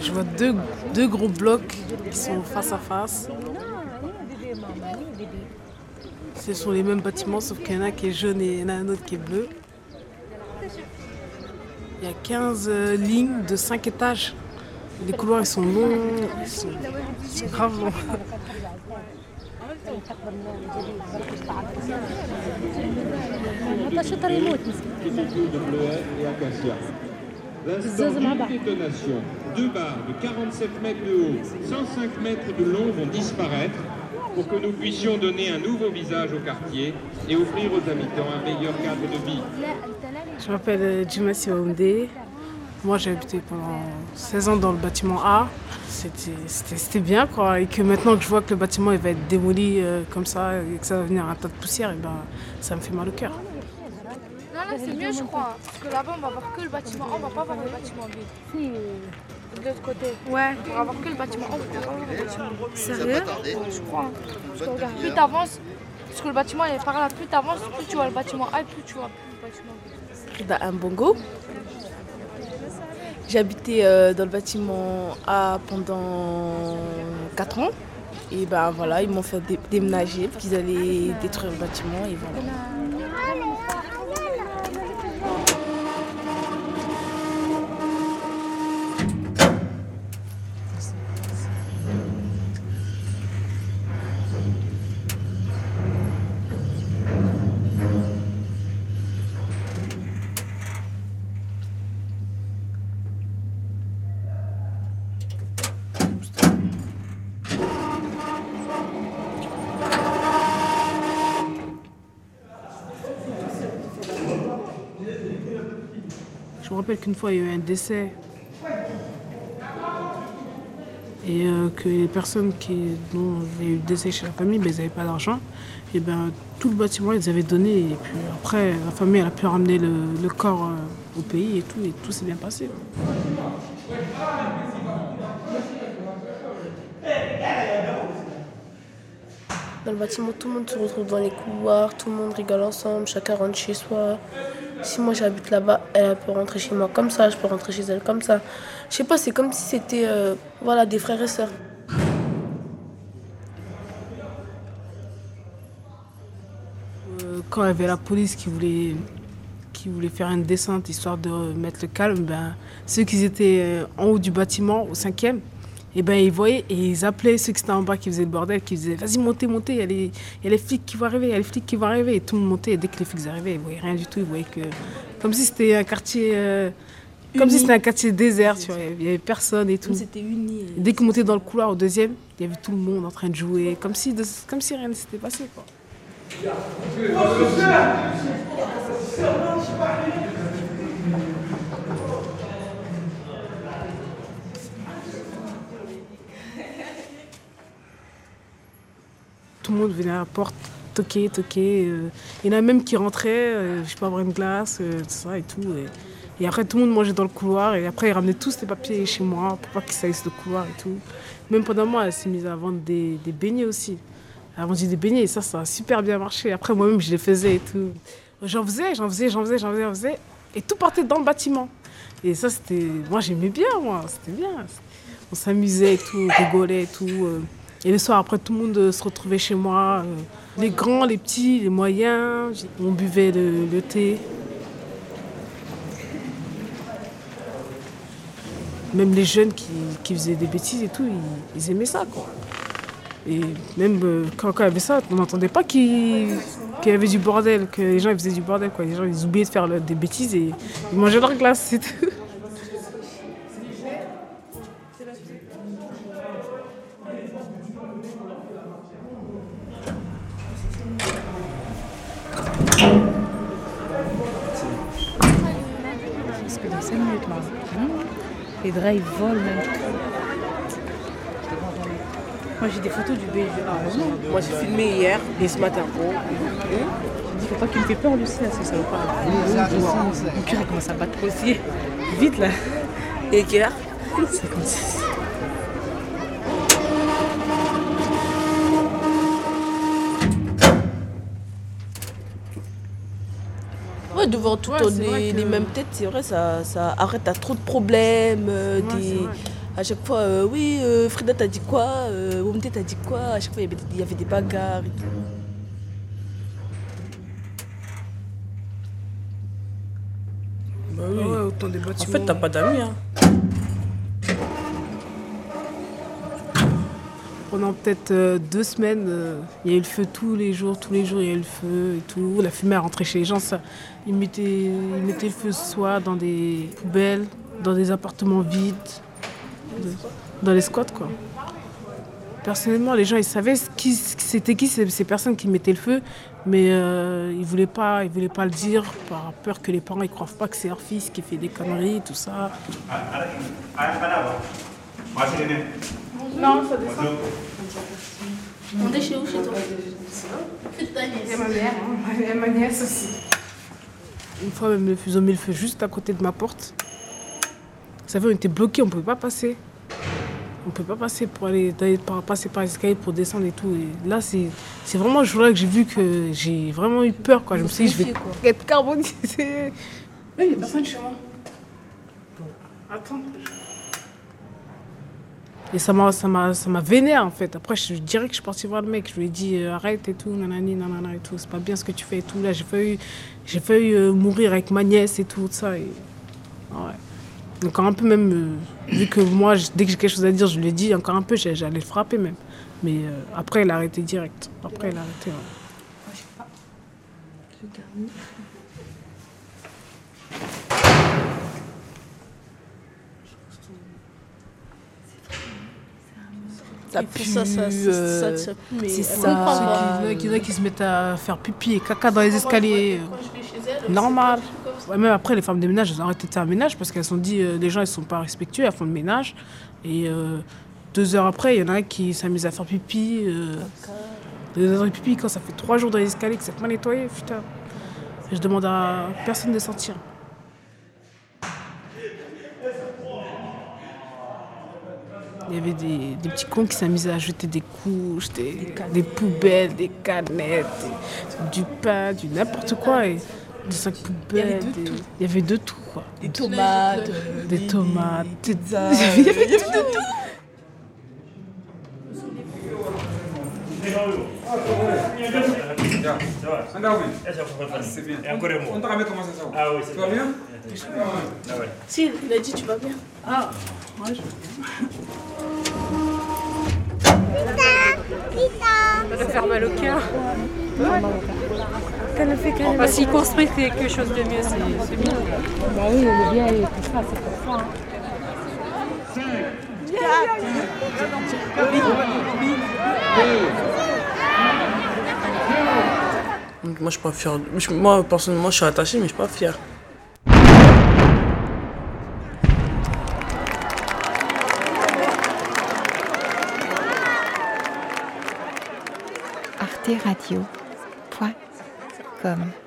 Je vois deux, deux gros blocs qui sont face à face. Ce sont les mêmes bâtiments, sauf qu'il y en a qui est jaune et il y en a un autre qui est bleu. Il y a 15 euh, lignes de 5 étages. Les couloirs ils sont longs, ils sont, ils sont grave longs. De bleuet et acacia. L'instant d'une détonation, deux barres de 47 mètres de haut, 105 mètres de long vont disparaître pour que nous puissions donner un nouveau visage au quartier et offrir aux habitants un meilleur cadre de vie. Je m'appelle euh, Jima Siwaoundé. Moi, j'ai habité pendant 16 ans dans le bâtiment A. C'était- C'était c'était bien, quoi. Et que maintenant que je vois que le bâtiment il va être démoli euh, comme ça et que ça va venir un tas de poussière, et ben, ça me fait mal au cœur. Non, là, c'est mieux, je crois. Parce que là-bas, on va voir que le bâtiment A, on va pas voir le bâtiment B. De l'autre côté. Ouais. On va voir que le bâtiment A, on va pas voir le bâtiment B. Sérieux? Je crois. Parce que regarde, plus t'avances, parce que le bâtiment il est par là, plus t'avances, plus tu vois le bâtiment A et plus tu vois le bâtiment B. dans un bongo. J'ai habité euh, dans le bâtiment A pendant 4 ans. Et ben voilà, ils m'ont fait dé- déménager parce qu'ils allaient détruire le bâtiment et voilà. Je me rappelle qu'une fois, il y a eu un décès. Et euh, que les personnes qui, dont il y a eu le décès chez la famille, ben, ils n'avaient pas d'argent. Et ben, tout le bâtiment, ils avaient donné. Et puis après, la famille, elle a pu ramener le, corps euh, au pays et tout. Et tout s'est bien passé. Dans le bâtiment, tout le monde se retrouve dans les couloirs, tout le monde rigole ensemble, chacun rentre chez soi. Si moi j'habite là-bas, elle peut rentrer chez moi comme ça, je peux rentrer chez elle comme ça. Je sais pas, c'est comme si c'était euh, voilà, des frères et sœurs. Euh, quand il y avait la police qui voulait, qui voulait faire une descente histoire de mettre le calme, ben, ceux qui étaient euh, en haut du bâtiment, au cinquième, et ben, ils voyaient et ils appelaient ceux qui étaient en bas qui faisaient le bordel, qui disaient Vas-y, montez, montez, il y, a les- il y a les flics qui vont arriver, il y a les flics qui vont arriver. Et tout le monde montait. Et dès que les flics arrivaient, ils voyaient rien du tout. Ils voyaient que. Comme si c'était un quartier. euh, comme si c'était un quartier désert, tu vois. Il y avait personne et tout. C'était unis. Et dès qu'on montait dans le couloir au deuxième, il y avait tout le monde en train de jouer, comme si, de- comme si rien ne s'était passé. Quoi. Monde venait à la porte, toquer, toquer. euh. Il y en a même qui rentraient, euh, je peux avoir une glace, euh, tout ça et tout. Et, après, tout le monde mangeait dans le couloir. Et après, ils ramenaient tous les papiers chez moi pour pas qu'ils salissent le couloir et tout. Même pendant moi, elle s'est mise à vendre des, des beignets aussi. Elle a vendu des beignets et ça, ça a super bien marché. Après, moi-même, je les faisais et tout. J'en faisais, j'en faisais, j'en faisais, j'en faisais, j'en faisais. Et tout partait dans le bâtiment. Et ça, c'était. Moi, j'aimais bien, moi. C'était bien. On s'amusait et tout, on rigolait et tout. Et le soir, après, tout le monde euh, se retrouvait chez moi. euh. Les grands, les petits, les moyens. On buvait le, thé. Même les jeunes qui, qui faisaient des bêtises et tout, ils, aimaient ça, quoi. Et même euh, quand, il y avait ça, on n'entendait pas qu'il qu'il y avait du bordel, que les gens faisaient du bordel, quoi. Les gens, ils oubliaient de faire des bêtises et ils mangeaient leur glace, c'est tout. Parce que dans 5 minutes là, les draps ils volent même. Moi j'ai des photos du BG. Ah. Moi j'ai filmé hier et ce matin. Je dis, faut pas qu'il me fait peur aussi là, ce salopard. Mon cœur il commence à battre aussi. Vite là. Et quelle heure 56. Ouais, devant tout les, les, mêmes têtes, c'est vrai, ça, ça arrête à trop de problèmes. Euh, des... À chaque fois, euh, oui, euh, Frida t'as dit quoi euh, t'as dit quoi À chaque fois, il y, avait, des bagarres et tout. Bah oui, ouais, autant des bâtiments. En fait, t'as pas d'amis. Hein. Pendant peut-être euh, deux semaines, euh, il y a eu le feu tous les jours, tous les jours il y a eu le feu et tout. La fumée a rentré chez les gens. Ça, ils, mettaient, ils mettaient le feu soit dans des poubelles, dans des appartements vides, dans les squats quoi. Personnellement, les gens ils savaient qui, c'était qui ces, personnes qui mettaient le feu, mais euh, ils voulaient voulaient pas le dire par peur que les parents ils croient pas que c'est leur fils qui fait des conneries, tout ça. Non, ça descend. On est chez où chez toi C'est ta nièce. Et ma mère, et ma nièce aussi. Une fois, même, ils ont mis le feu juste à côté de ma porte. Vous savez, on était bloqués, on ne pouvait pas passer. On ne peut pas passer pour aller, passer par l'escalier pour descendre et tout. Et là, c'est vraiment ce jour-là que j'ai vu que j'ai vraiment eu peur. Quoi. Je me suis dit, je vais être carbonisé. Oui, il n'y a personne chez moi. Attends. Et ça m'a, ça m'a, ça m'a vénère en fait. Après, je dirais que je suis partie voir le mec. Je lui ai dit euh, arrête et tout, nanani, nanana et tout. C'est pas bien ce que tu fais et tout. Là, j'ai failli, j'ai failli euh, mourir avec ma nièce et tout ça. Et... Ouais. Encore un peu même, euh, vu que moi, dès que j'ai quelque chose à dire, je ai dit encore un peu, j'allais le frapper même. Mais après, il a arrêté direct. Après, il a arrêté. Ouais. je sais pas. Ça pue, ça, ça, ça, ça, mais c'est ça. Il y en a qui se mettent à faire pipi et caca dans les escaliers. Normal. Ouais, même après, les femmes de ménage, elles ont arrêté de faire ménage parce qu'elles se sont dit, euh, les gens, ils sont pas respectueux, elles font le ménage. Et euh, deux heures après, il y en a qui s'amusent à faire pipi. Euh, deux heures de pipi quand ça fait trois jours dans les escaliers que c'est pas nettoyé, putain. je demande à personne de sortir. Il y avait des, des petits cons qui s'amusaient à jeter des couches, des, des poubelles, des canettes, du pain, du n'importe quoi. Et des sacs poubelles. Il y avait de tout. quoi. Des tomates, des, des tomates, des. Il y avait de tout. C'est bien. On t'a comment ça Ah oui, c'est Tu vas bien ah ouais. Si, il a dit tu vas bien. Ah, moi je. Ça doit faire mal au cœur. Ouais. fait quand même. S'il construit quelque chose de mieux, c'est bien. Bah oui, le bien est tout ça, c'est pour ça. Moi, je suis pas fier. Moi, personnellement, je suis attaché, mais je suis pas fier. Radio.com